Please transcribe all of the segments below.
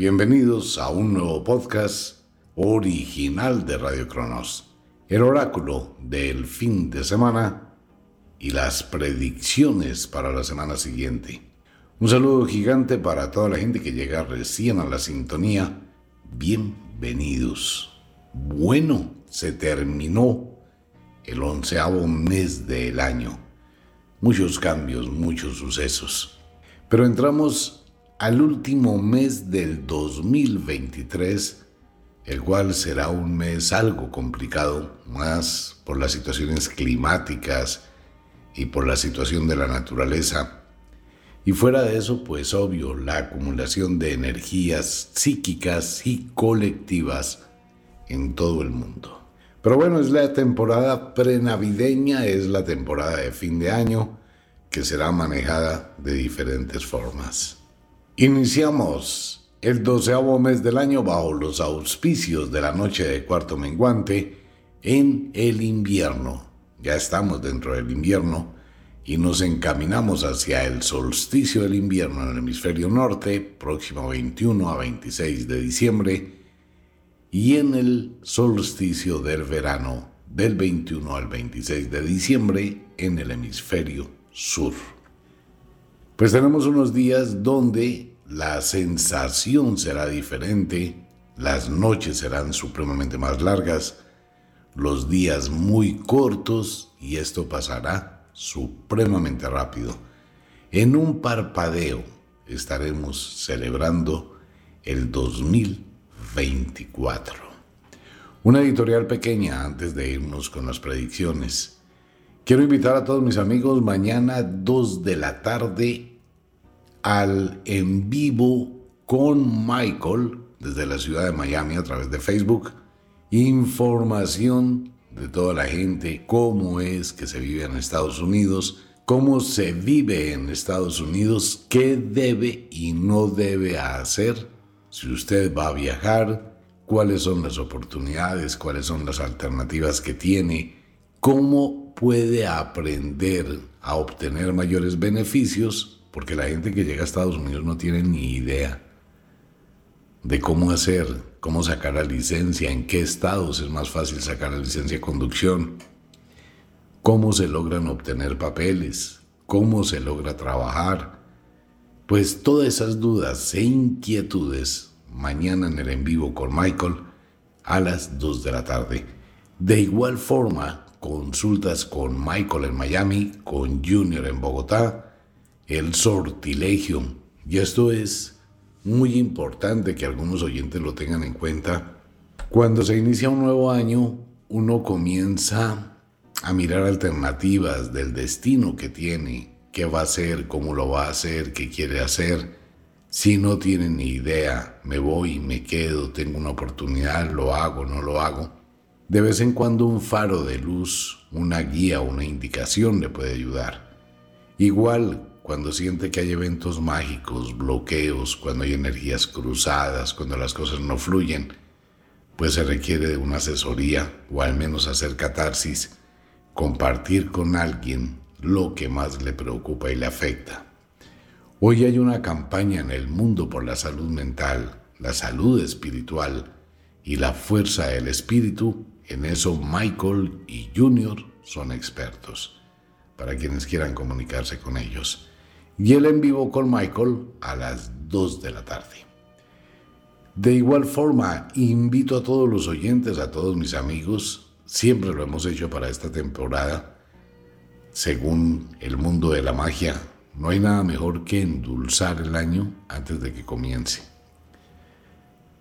Bienvenidos a un nuevo podcast original de Radio Cronos, el oráculo del fin de semana y las predicciones para la semana siguiente. Un saludo gigante para toda la gente que llega recién a la sintonía. Bienvenidos. Bueno, se terminó el onceavo mes del año. Muchos cambios, muchos sucesos. Pero entramos al último mes del 2023, el cual será un mes algo complicado, más por las situaciones climáticas y por la situación de la naturaleza. Y fuera de eso, pues obvio, la acumulación de energías psíquicas y colectivas en todo el mundo. Pero bueno, es la temporada prenavideña, es la temporada de fin de año que será manejada de diferentes formas. Iniciamos el doceavo mes del año bajo los auspicios de la noche de cuarto menguante en el invierno. Ya estamos dentro del invierno y nos encaminamos hacia el solsticio del invierno en el hemisferio norte, próximo 21 a 26 de diciembre, y en el solsticio del verano del 21 al 26 de diciembre en el hemisferio sur. Pues tenemos unos días donde la sensación será diferente, las noches serán supremamente más largas, los días muy cortos y esto pasará supremamente rápido. En un parpadeo estaremos celebrando el 2024. Una editorial pequeña antes de irnos con las predicciones. Quiero invitar a todos mis amigos mañana 2 de la tarde al en vivo con Michael desde la ciudad de Miami a través de Facebook. Información de toda la gente, cómo es que se vive en Estados Unidos, cómo se vive en Estados Unidos, qué debe y no debe hacer si usted va a viajar, cuáles son las oportunidades, cuáles son las alternativas que tiene, cómo puede aprender a obtener mayores beneficios porque la gente que llega a Estados Unidos no tiene ni idea de cómo hacer, cómo sacar la licencia, en qué estados es más fácil sacar la licencia de conducción, cómo se logran obtener papeles, cómo se logra trabajar. Pues todas esas dudas e inquietudes mañana en el en vivo con Michael a las 2 de la tarde. De igual forma, consultas con Michael en Miami, con Junior en Bogotá, el sortilegio. Y esto es muy importante que algunos oyentes lo tengan en cuenta. Cuando se inicia un nuevo año, uno comienza a mirar alternativas del destino que tiene, qué va a hacer, cómo lo va a hacer, qué quiere hacer. Si no tiene ni idea, me voy, me quedo, tengo una oportunidad, lo hago, no lo hago. De vez en cuando un faro de luz, una guía, una indicación le puede ayudar. Igual cuando siente que hay eventos mágicos, bloqueos, cuando hay energías cruzadas, cuando las cosas no fluyen, pues se requiere de una asesoría o al menos hacer catarsis, compartir con alguien lo que más le preocupa y le afecta. Hoy hay una campaña en el mundo por la salud mental, la salud espiritual y la fuerza del espíritu. En eso Michael y Junior son expertos, para quienes quieran comunicarse con ellos y el en vivo con Michael a las 2 de la tarde. De igual forma, invito a todos los oyentes, a todos mis amigos, siempre lo hemos hecho para esta temporada, según el mundo de la magia, no hay nada mejor que endulzar el año antes de que comience.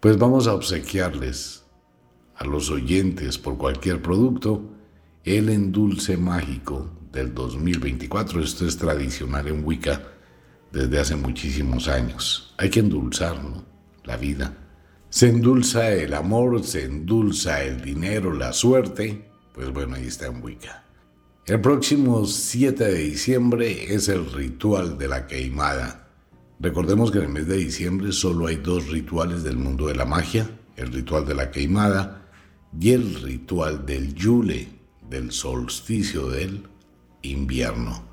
Pues vamos a obsequiarles a los oyentes por cualquier producto el endulce mágico del 2024. Esto es tradicional en Wicca desde hace muchísimos años. Hay que endulzar la vida. Se endulza el amor, se endulza el dinero, la suerte. Pues bueno, ahí está en Wicca. El próximo 7 de diciembre es el ritual de la queimada. Recordemos que en el mes de diciembre solo hay dos rituales del mundo de la magia, el ritual de la queimada y el ritual del Yule, del solsticio del invierno.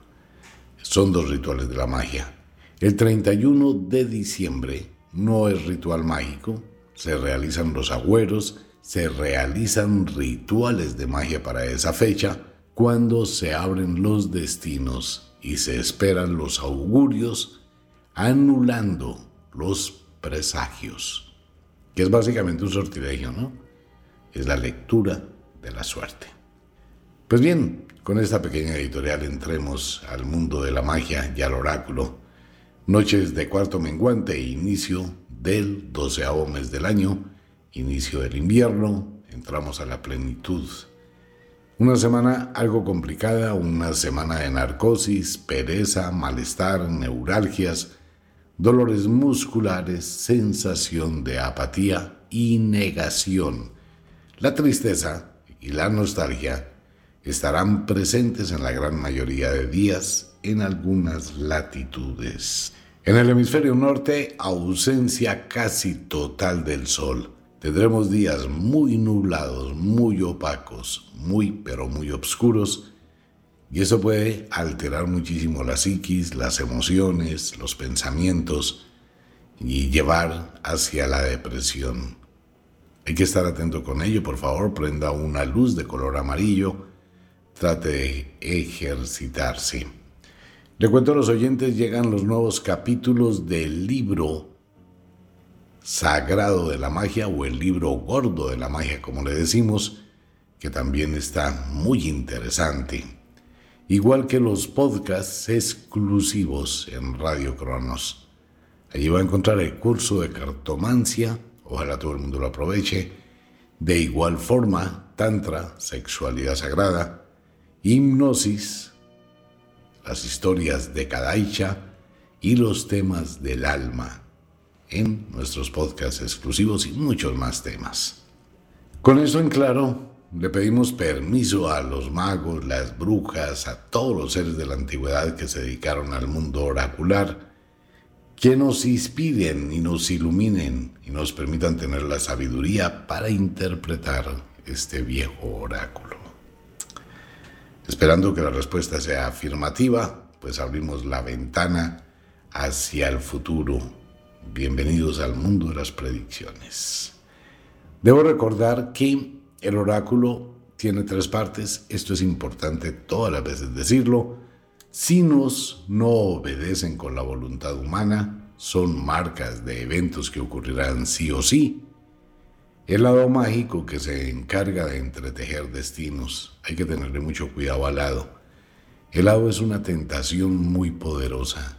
Son dos rituales de la magia. El 31 de diciembre no es ritual mágico, se realizan los agüeros, se realizan rituales de magia para esa fecha, cuando se abren los destinos y se esperan los augurios, anulando los presagios, que es básicamente un sortilegio, ¿no? Es la lectura de la suerte. Pues bien, con esta pequeña editorial entremos al mundo de la magia y al oráculo. Noches de cuarto menguante inicio del doceavo mes del año, inicio del invierno, entramos a la plenitud. Una semana algo complicada, una semana de narcosis, pereza, malestar, neuralgias, dolores musculares, sensación de apatía y negación. La tristeza y la nostalgia estarán presentes en la gran mayoría de días en algunas latitudes. En el hemisferio norte, ausencia casi total del sol. Tendremos días muy nublados, muy opacos, muy pero muy oscuros, y eso puede alterar muchísimo la psiquis, las emociones, los pensamientos y llevar hacia la depresión. Hay que estar atento con ello, por favor, prenda una luz de color amarillo trate de ejercitarse. Le cuento a los oyentes, llegan los nuevos capítulos del libro sagrado de la magia o el libro gordo de la magia, como le decimos, que también está muy interesante. Igual que los podcasts exclusivos en Radio Cronos. Allí va a encontrar el curso de cartomancia, ojalá todo el mundo lo aproveche. De igual forma, Tantra, sexualidad sagrada, hipnosis, las historias de Kadaicha y los temas del alma en nuestros podcasts exclusivos y muchos más temas. Con eso en claro, le pedimos permiso a los magos, las brujas, a todos los seres de la antigüedad que se dedicaron al mundo oracular, que nos inspiren y nos iluminen y nos permitan tener la sabiduría para interpretar este viejo oráculo. Esperando que la respuesta sea afirmativa, pues abrimos la ventana hacia el futuro. Bienvenidos al mundo de las predicciones. Debo recordar que el oráculo tiene tres partes. Esto es importante todas las veces decirlo. Signos no obedecen con la voluntad humana, son marcas de eventos que ocurrirán sí o sí el lado mágico que se encarga de entretejer destinos. Hay que tenerle mucho cuidado al lado. El lado es una tentación muy poderosa.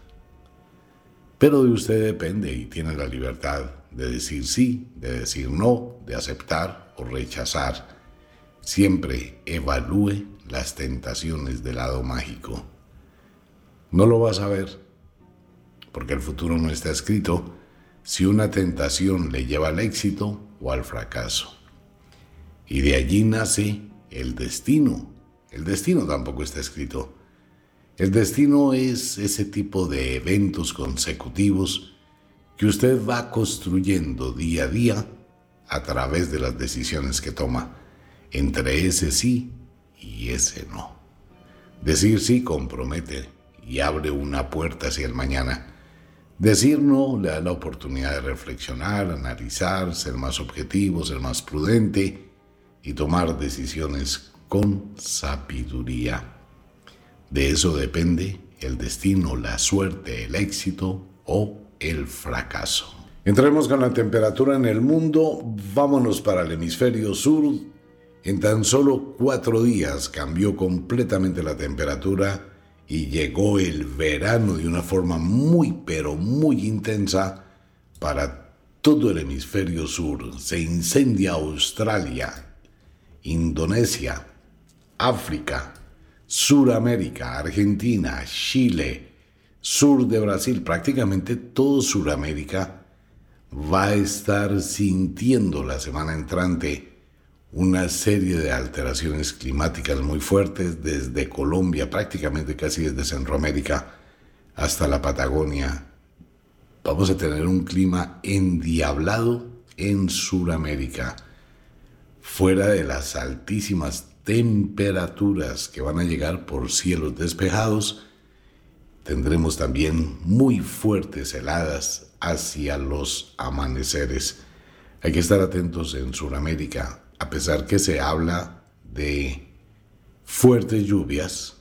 Pero de usted depende y tiene la libertad de decir sí, de decir no, de aceptar o rechazar. Siempre evalúe las tentaciones del lado mágico. No lo vas a ver, porque el futuro no está escrito. Si una tentación le lleva al éxito, o al fracaso. Y de allí nace el destino. El destino tampoco está escrito. El destino es ese tipo de eventos consecutivos que usted va construyendo día a día a través de las decisiones que toma entre ese sí y ese no. Decir sí compromete y abre una puerta hacia el mañana Decir no le da la oportunidad de reflexionar, analizar, ser más objetivo, ser más prudente y tomar decisiones con sabiduría. De eso depende el destino, la suerte, el éxito o el fracaso. Entremos con la temperatura en el mundo, vámonos para el hemisferio sur. En tan solo cuatro días cambió completamente la temperatura y llegó el verano de una forma muy pero muy intensa para todo el hemisferio sur. Se incendia Australia, Indonesia, África, Suramérica, Argentina, Chile, sur de Brasil, prácticamente todo Suramérica va a estar sintiendo la semana entrante una serie de alteraciones climáticas muy fuertes desde Colombia, prácticamente casi desde Centroamérica hasta la Patagonia. Vamos a tener un clima endiablado en Sudamérica, fuera de las altísimas temperaturas que van a llegar por cielos despejados. Tendremos también muy fuertes heladas hacia los amaneceres. Hay que estar atentos en Sudamérica, a pesar que se habla de fuertes lluvias,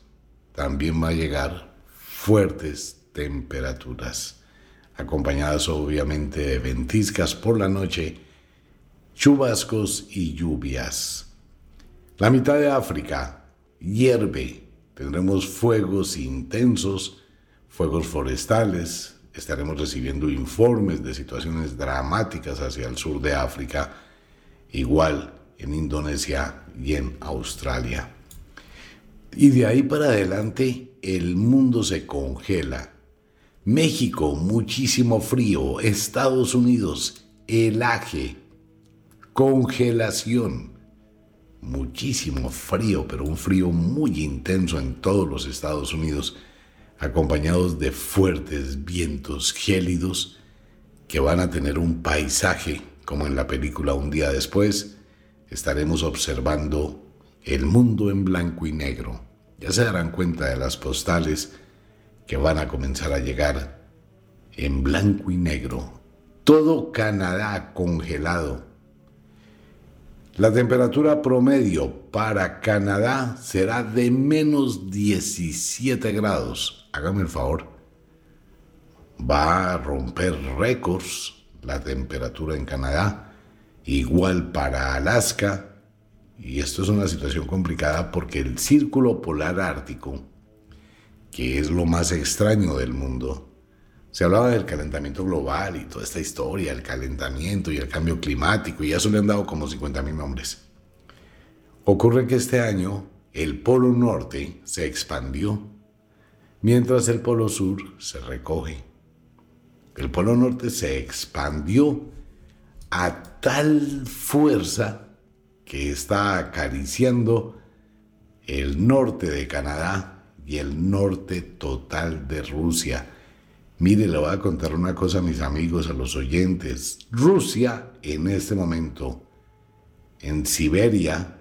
también va a llegar fuertes temperaturas, acompañadas obviamente de ventiscas por la noche, chubascos y lluvias. La mitad de África hierve, tendremos fuegos intensos, fuegos forestales, estaremos recibiendo informes de situaciones dramáticas hacia el sur de África, igual en Indonesia y en Australia. Y de ahí para adelante el mundo se congela. México, muchísimo frío. Estados Unidos, helaje, congelación. Muchísimo frío, pero un frío muy intenso en todos los Estados Unidos, acompañados de fuertes vientos gélidos que van a tener un paisaje como en la película Un día después. Estaremos observando el mundo en blanco y negro. Ya se darán cuenta de las postales que van a comenzar a llegar en blanco y negro. Todo Canadá congelado. La temperatura promedio para Canadá será de menos 17 grados. Hágame el favor. Va a romper récords la temperatura en Canadá. Igual para Alaska, y esto es una situación complicada porque el círculo polar ártico, que es lo más extraño del mundo, se hablaba del calentamiento global y toda esta historia, el calentamiento y el cambio climático, y ya eso le han dado como 50 mil nombres. Ocurre que este año el polo norte se expandió, mientras el polo sur se recoge. El polo norte se expandió a tal fuerza que está acariciando el norte de Canadá y el norte total de Rusia. Mire, le voy a contar una cosa a mis amigos, a los oyentes. Rusia en este momento, en Siberia,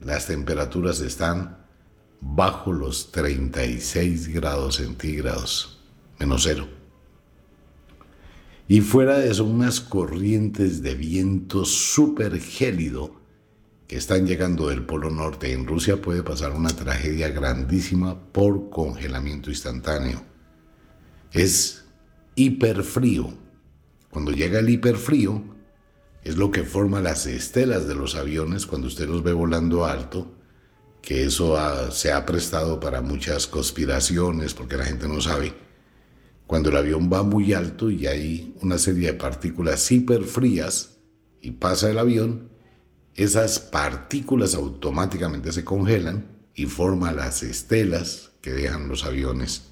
las temperaturas están bajo los 36 grados centígrados, menos cero. Y fuera de eso, unas corrientes de viento súper gélido que están llegando del Polo Norte en Rusia puede pasar una tragedia grandísima por congelamiento instantáneo. Es hiperfrío. Cuando llega el hiperfrío, es lo que forma las estelas de los aviones cuando usted los ve volando alto, que eso se ha prestado para muchas conspiraciones porque la gente no sabe. Cuando el avión va muy alto y hay una serie de partículas hiperfrías y pasa el avión, esas partículas automáticamente se congelan y forman las estelas que dejan los aviones.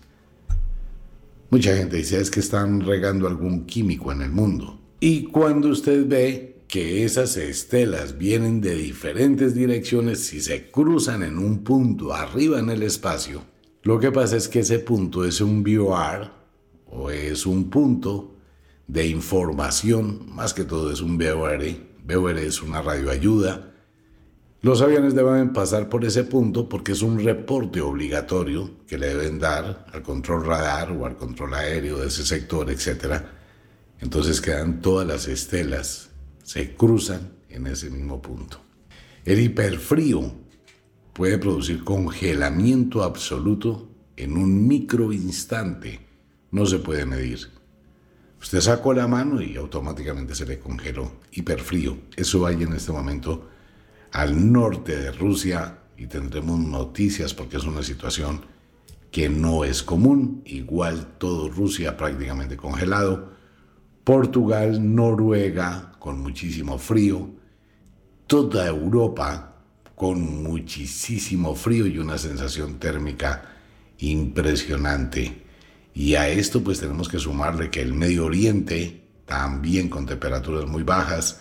Mucha gente dice es que están regando algún químico en el mundo. Y cuando usted ve que esas estelas vienen de diferentes direcciones si se cruzan en un punto arriba en el espacio, lo que pasa es que ese punto es un BOR o es un punto de información, más que todo es un BOR BOR es una radioayuda. Los aviones deben pasar por ese punto porque es un reporte obligatorio que le deben dar al control radar o al control aéreo de ese sector, etc. Entonces quedan todas las estelas, se cruzan en ese mismo punto. El hiperfrío puede producir congelamiento absoluto en un microinstante. No se puede medir. Usted sacó la mano y automáticamente se le congeló. Hiperfrío. Eso hay en este momento al norte de Rusia y tendremos noticias porque es una situación que no es común. Igual todo Rusia prácticamente congelado. Portugal, Noruega con muchísimo frío. Toda Europa con muchísimo frío y una sensación térmica impresionante. Y a esto pues tenemos que sumarle que el Medio Oriente, también con temperaturas muy bajas,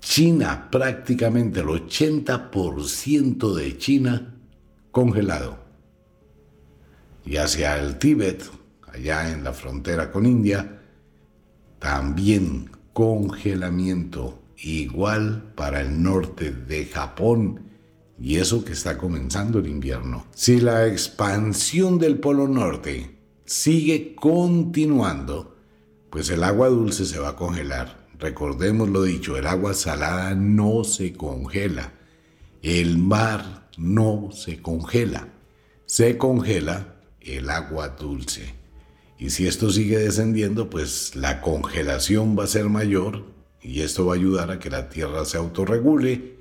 China prácticamente el 80% de China congelado. Y hacia el Tíbet, allá en la frontera con India, también congelamiento igual para el norte de Japón y eso que está comenzando el invierno. Si la expansión del Polo Norte sigue continuando, pues el agua dulce se va a congelar. Recordemos lo dicho, el agua salada no se congela. El mar no se congela. Se congela el agua dulce. Y si esto sigue descendiendo, pues la congelación va a ser mayor y esto va a ayudar a que la Tierra se autorregule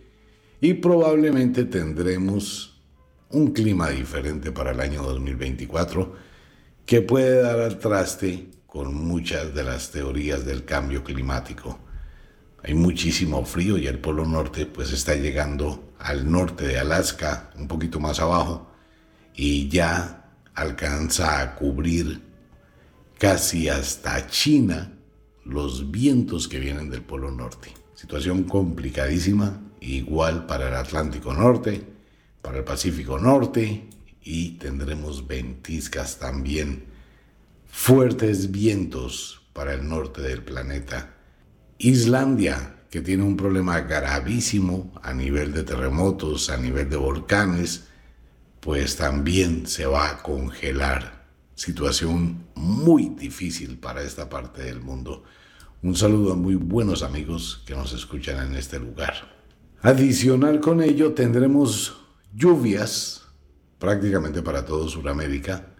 y probablemente tendremos un clima diferente para el año 2024 que puede dar al traste con muchas de las teorías del cambio climático. Hay muchísimo frío y el Polo Norte pues está llegando al norte de Alaska, un poquito más abajo, y ya alcanza a cubrir casi hasta China los vientos que vienen del Polo Norte. Situación complicadísima, igual para el Atlántico Norte, para el Pacífico Norte y tendremos ventiscas también fuertes vientos para el norte del planeta. Islandia, que tiene un problema gravísimo a nivel de terremotos, a nivel de volcanes, pues también se va a congelar. Situación muy difícil para esta parte del mundo. Un saludo a muy buenos amigos que nos escuchan en este lugar. Adicional con ello tendremos lluvias prácticamente para todo Sudamérica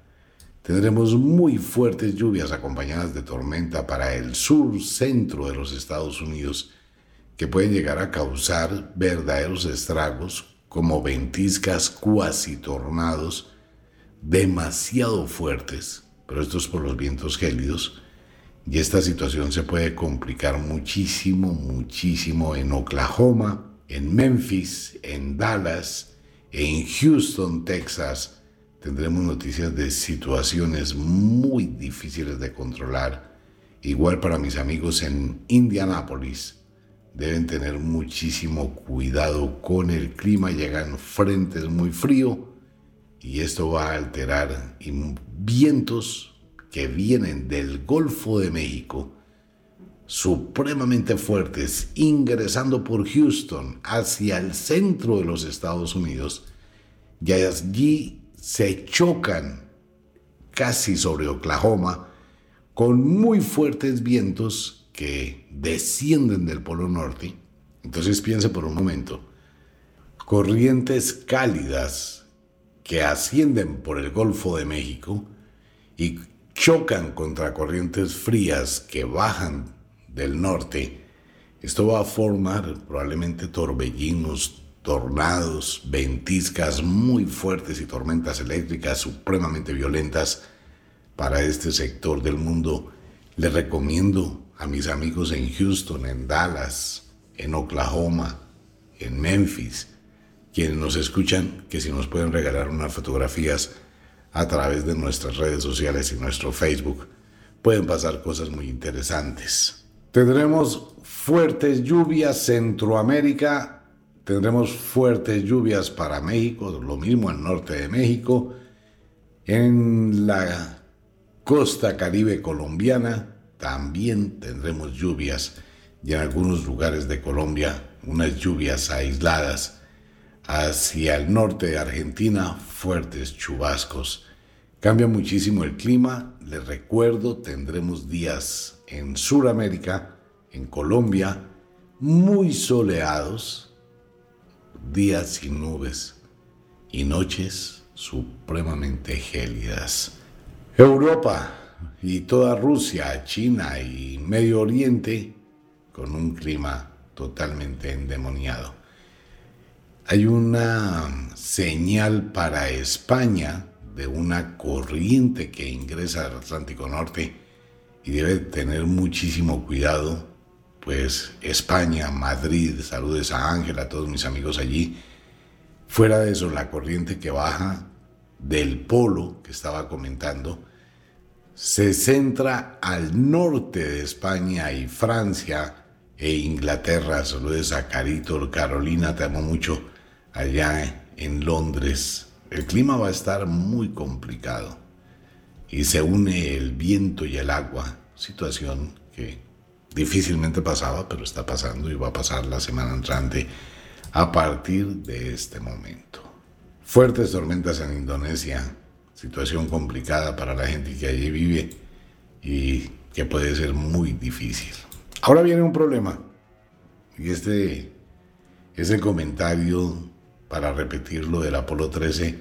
Tendremos muy fuertes lluvias acompañadas de tormenta para el sur centro de los Estados Unidos que pueden llegar a causar verdaderos estragos como ventiscas cuasi tornados demasiado fuertes, pero esto es por los vientos gélidos y esta situación se puede complicar muchísimo, muchísimo en Oklahoma, en Memphis, en Dallas, en Houston, Texas, tendremos noticias de situaciones muy difíciles de controlar. Igual para mis amigos en Indianápolis, deben tener muchísimo cuidado con el clima, llegan frentes muy fríos y esto va a alterar vientos que vienen del Golfo de México supremamente fuertes ingresando por Houston hacia el centro de los Estados Unidos y allí se chocan casi sobre Oklahoma con muy fuertes vientos que descienden del Polo Norte. Entonces piense por un momento, corrientes cálidas que ascienden por el Golfo de México y chocan contra corrientes frías que bajan del norte, esto va a formar probablemente torbellinos, tornados, ventiscas muy fuertes y tormentas eléctricas supremamente violentas para este sector del mundo, les recomiendo a mis amigos en Houston, en Dallas, en Oklahoma, en Memphis, quienes nos escuchan, que si nos pueden regalar unas fotografías a través de nuestras redes sociales y nuestro Facebook, pueden pasar cosas muy interesantes. Tendremos fuertes lluvias Centroamérica Tendremos fuertes lluvias para México, lo mismo al norte de México. En la costa caribe colombiana también tendremos lluvias y en algunos lugares de Colombia unas lluvias aisladas. Hacia el norte de Argentina fuertes chubascos. Cambia muchísimo el clima. Les recuerdo, tendremos días en Sudamérica, en Colombia, muy soleados días sin nubes y noches supremamente gélidas. Europa y toda Rusia, China y Medio Oriente con un clima totalmente endemoniado. Hay una señal para España de una corriente que ingresa al Atlántico Norte y debe tener muchísimo cuidado pues España, Madrid, saludes a Ángela, a todos mis amigos allí. Fuera de eso, la corriente que baja del polo que estaba comentando se centra al norte de España y Francia e Inglaterra. Saludes a Carito, Carolina, te amo mucho allá en Londres. El clima va a estar muy complicado y se une el viento y el agua, situación que Difícilmente pasaba, pero está pasando y va a pasar la semana entrante a partir de este momento. Fuertes tormentas en Indonesia, situación complicada para la gente que allí vive y que puede ser muy difícil. Ahora viene un problema, y este es el comentario para repetirlo del Apolo 13.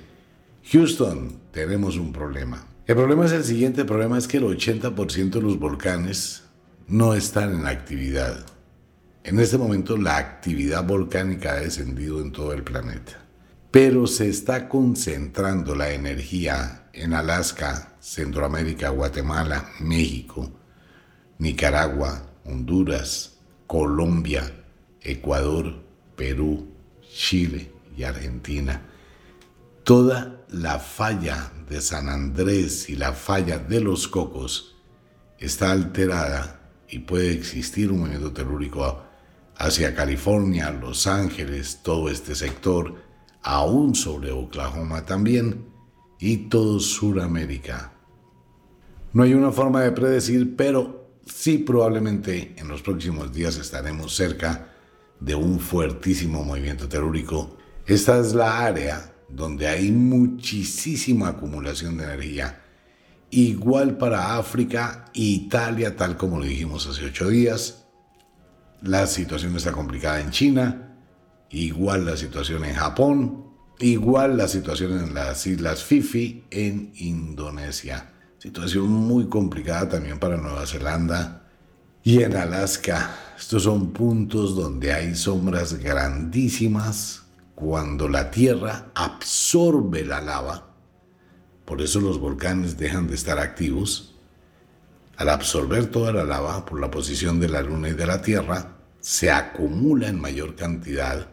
Houston, tenemos un problema. El problema es el siguiente, el problema es que el 80% de los volcanes no están en actividad. En este momento la actividad volcánica ha descendido en todo el planeta, pero se está concentrando la energía en Alaska, Centroamérica, Guatemala, México, Nicaragua, Honduras, Colombia, Ecuador, Perú, Chile y Argentina. Toda la falla de San Andrés y la falla de los Cocos está alterada y puede existir un movimiento telúrico hacia California, Los Ángeles, todo este sector, aún sobre Oklahoma también, y todo Sudamérica. No hay una forma de predecir, pero sí probablemente en los próximos días estaremos cerca de un fuertísimo movimiento telúrico. Esta es la área donde hay muchísima acumulación de energía. Igual para África, Italia, tal como lo dijimos hace ocho días, la situación está complicada en China, igual la situación en Japón, igual la situación en las Islas Fifi, en Indonesia. Situación muy complicada también para Nueva Zelanda y en Alaska. Estos son puntos donde hay sombras grandísimas cuando la Tierra absorbe la lava. Por eso los volcanes dejan de estar activos al absorber toda la lava por la posición de la Luna y de la Tierra, se acumula en mayor cantidad.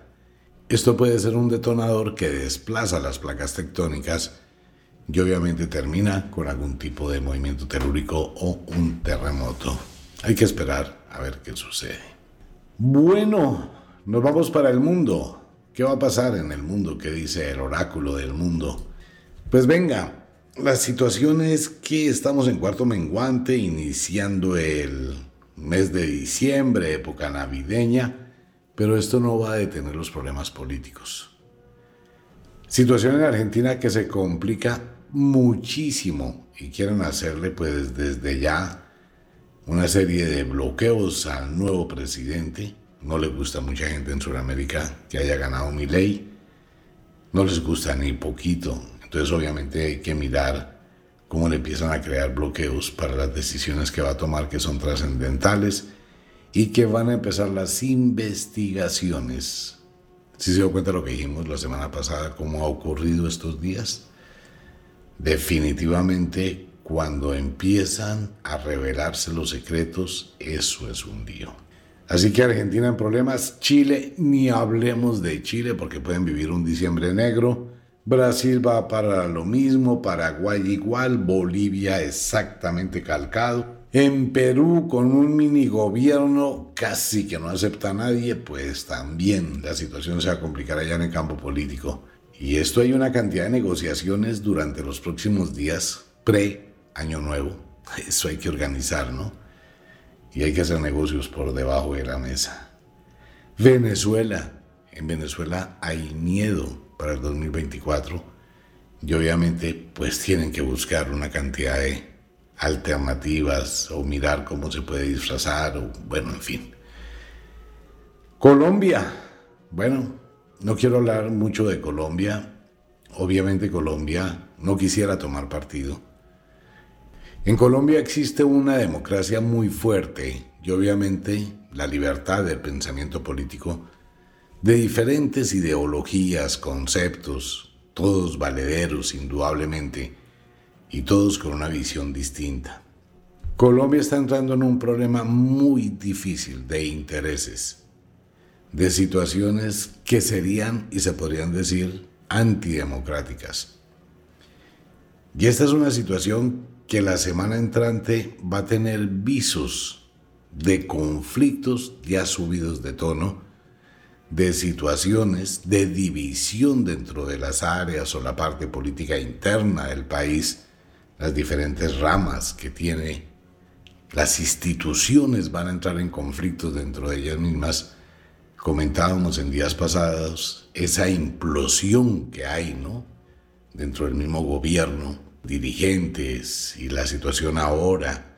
Esto puede ser un detonador que desplaza las placas tectónicas y obviamente termina con algún tipo de movimiento telúrico o un terremoto. Hay que esperar a ver qué sucede. Bueno, nos vamos para el mundo. ¿Qué va a pasar en el mundo? ¿Qué dice el oráculo del mundo? Pues venga, la situación es que estamos en cuarto menguante, iniciando el mes de diciembre, época navideña, pero esto no va a detener los problemas políticos. Situación en Argentina que se complica muchísimo y quieren hacerle pues desde ya una serie de bloqueos al nuevo presidente. No le gusta a mucha gente en Sudamérica que haya ganado mi ley. No les gusta ni poquito. Entonces obviamente hay que mirar cómo le empiezan a crear bloqueos para las decisiones que va a tomar que son trascendentales y que van a empezar las investigaciones. Si se dio cuenta de lo que dijimos la semana pasada, cómo ha ocurrido estos días, definitivamente cuando empiezan a revelarse los secretos, eso es un lío. Así que Argentina en problemas, Chile, ni hablemos de Chile porque pueden vivir un diciembre negro Brasil va para lo mismo, Paraguay igual, Bolivia exactamente calcado. En Perú, con un mini gobierno casi que no acepta a nadie, pues también la situación se va a complicar allá en el campo político. Y esto hay una cantidad de negociaciones durante los próximos días pre-Año Nuevo. Eso hay que organizar, ¿no? Y hay que hacer negocios por debajo de la mesa. Venezuela. En Venezuela hay miedo para el 2024 y obviamente pues tienen que buscar una cantidad de alternativas o mirar cómo se puede disfrazar o bueno, en fin. Colombia. Bueno, no quiero hablar mucho de Colombia. Obviamente Colombia no quisiera tomar partido. En Colombia existe una democracia muy fuerte y obviamente la libertad del pensamiento político de diferentes ideologías, conceptos, todos valederos indudablemente, y todos con una visión distinta. Colombia está entrando en un problema muy difícil de intereses, de situaciones que serían y se podrían decir antidemocráticas. Y esta es una situación que la semana entrante va a tener visos de conflictos ya subidos de tono, de situaciones de división dentro de las áreas o la parte política interna del país, las diferentes ramas que tiene, las instituciones van a entrar en conflictos dentro de ellas mismas. Comentábamos en días pasados esa implosión que hay, ¿no? Dentro del mismo gobierno, dirigentes y la situación ahora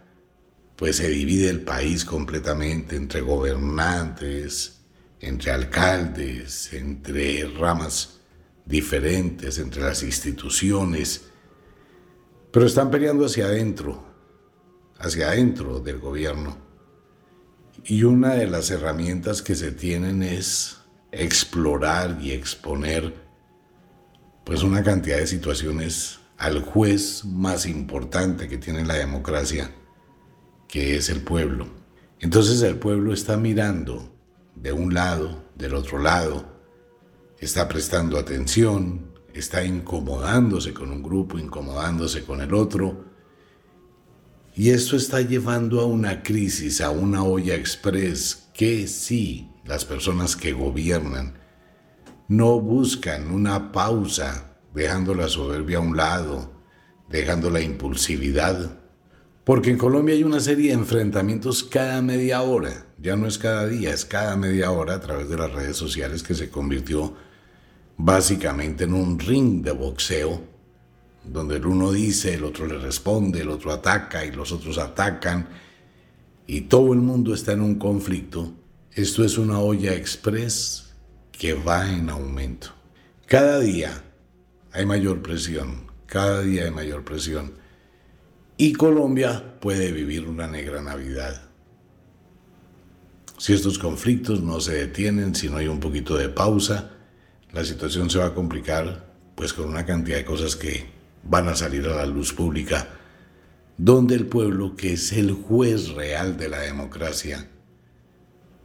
pues se divide el país completamente entre gobernantes, entre alcaldes, entre ramas diferentes, entre las instituciones, pero están peleando hacia adentro, hacia adentro del gobierno. Y una de las herramientas que se tienen es explorar y exponer pues una cantidad de situaciones al juez más importante que tiene la democracia, que es el pueblo. Entonces el pueblo está mirando de un lado, del otro lado, está prestando atención, está incomodándose con un grupo, incomodándose con el otro, y esto está llevando a una crisis, a una olla express que sí, las personas que gobiernan no buscan una pausa, dejando la soberbia a un lado, dejando la impulsividad. Porque en Colombia hay una serie de enfrentamientos cada media hora, ya no es cada día, es cada media hora a través de las redes sociales que se convirtió básicamente en un ring de boxeo, donde el uno dice, el otro le responde, el otro ataca y los otros atacan, y todo el mundo está en un conflicto. Esto es una olla express que va en aumento. Cada día hay mayor presión, cada día hay mayor presión. Y Colombia puede vivir una negra Navidad. Si estos conflictos no se detienen, si no hay un poquito de pausa, la situación se va a complicar pues con una cantidad de cosas que van a salir a la luz pública, donde el pueblo, que es el juez real de la democracia,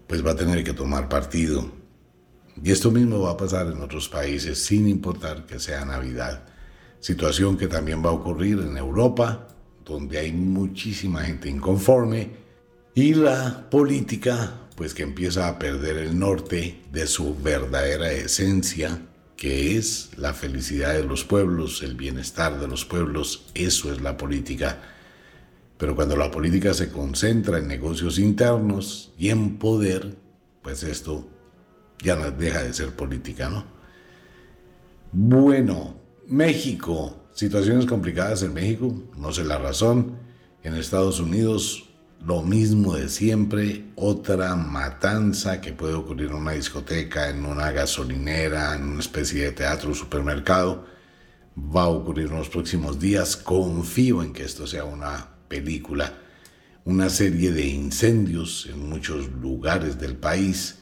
pues va a tener que tomar partido. Y esto mismo va a pasar en otros países sin importar que sea Navidad. Situación que también va a ocurrir en Europa, donde hay muchísima gente inconforme y la política pues que empieza a perder el norte de su verdadera esencia, que es la felicidad de los pueblos, el bienestar de los pueblos, eso es la política. Pero cuando la política se concentra en negocios internos y en poder, pues esto ya no deja de ser política, ¿no? Bueno, México, situaciones complicadas en México, no sé la razón. En Estados Unidos lo mismo de siempre, otra matanza que puede ocurrir en una discoteca, en una gasolinera, en una especie de teatro o supermercado, va a ocurrir en los próximos días. Confío en que esto sea una película, una serie de incendios en muchos lugares del país,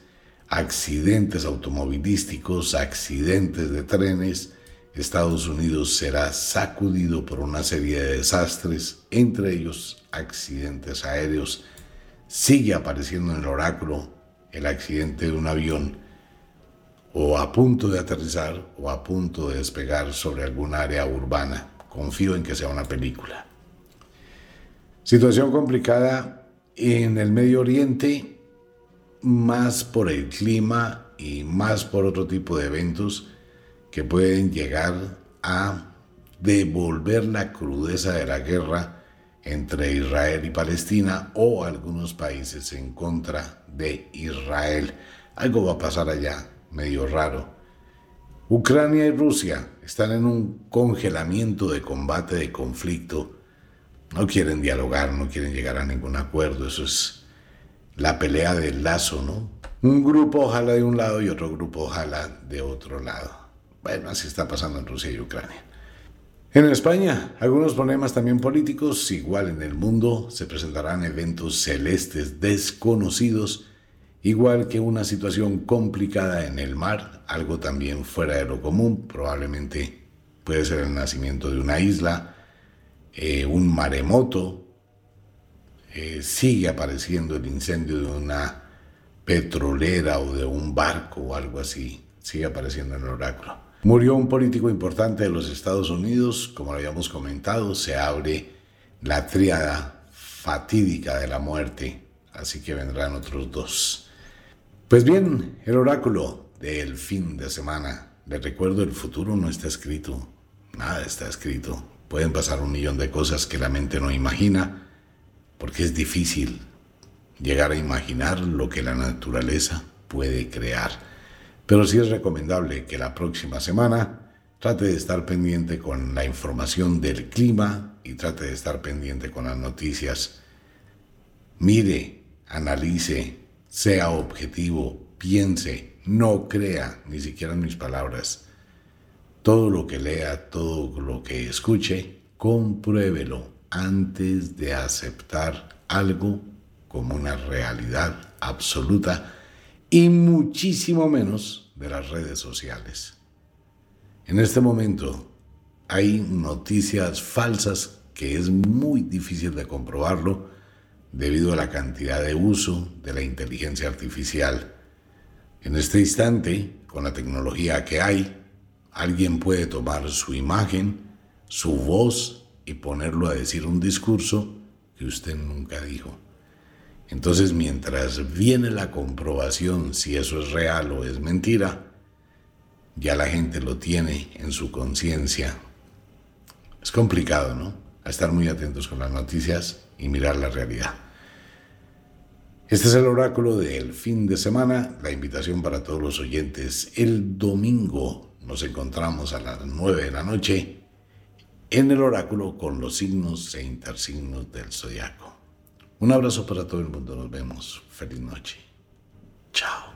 accidentes automovilísticos, accidentes de trenes, Estados Unidos será sacudido por una serie de desastres, entre ellos accidentes aéreos. Sigue apareciendo en el oráculo el accidente de un avión o a punto de aterrizar o a punto de despegar sobre algún área urbana. Confío en que sea una película. Situación complicada en el Medio Oriente, más por el clima y más por otro tipo de eventos que pueden llegar a devolver la crudeza de la guerra entre Israel y Palestina o algunos países en contra de Israel. Algo va a pasar allá, medio raro. Ucrania y Rusia están en un congelamiento de combate, de conflicto. No quieren dialogar, no quieren llegar a ningún acuerdo. Eso es la pelea del lazo, ¿no? Un grupo ojalá de un lado y otro grupo ojalá de otro lado. Bueno, así está pasando en Rusia y Ucrania. En España, algunos problemas también políticos, igual en el mundo, se presentarán eventos celestes desconocidos, igual que una situación complicada en el mar, algo también fuera de lo común, probablemente puede ser el nacimiento de una isla, eh, un maremoto, eh, sigue apareciendo el incendio de una petrolera o de un barco o algo así, sigue apareciendo en el oráculo. Murió un político importante de los Estados Unidos, como lo habíamos comentado, se abre la tríada fatídica de la muerte, así que vendrán otros dos. Pues bien, el oráculo del fin de semana. Les recuerdo, el futuro no está escrito, nada está escrito. Pueden pasar un millón de cosas que la mente no imagina, porque es difícil llegar a imaginar lo que la naturaleza puede crear. Pero sí es recomendable que la próxima semana trate de estar pendiente con la información del clima y trate de estar pendiente con las noticias Mire, analice, sea objetivo, piense, no crea ni siquiera en mis palabras. Todo lo que lea, todo lo que escuche, compruébelo antes de aceptar algo como una realidad absoluta y muchísimo menos de las redes sociales. En este momento hay noticias falsas que es muy difícil de comprobarlo debido a la cantidad de uso de la inteligencia artificial. En este instante, con la tecnología que hay, alguien puede tomar su imagen, su voz y ponerlo a decir un discurso que usted nunca dijo. Entonces, mientras viene la comprobación si eso es real o es mentira, ya la gente lo tiene en su conciencia. Es complicado, ¿no? A estar muy atentos con las noticias y mirar la realidad. Este es el oráculo del fin de semana, la invitación para todos los oyentes. El domingo nos encontramos a las 9 de la noche en el oráculo con los signos e intersignos del zodiaco. Un abrazo para todo el mundo, nos vemos. Feliz noche. Chao.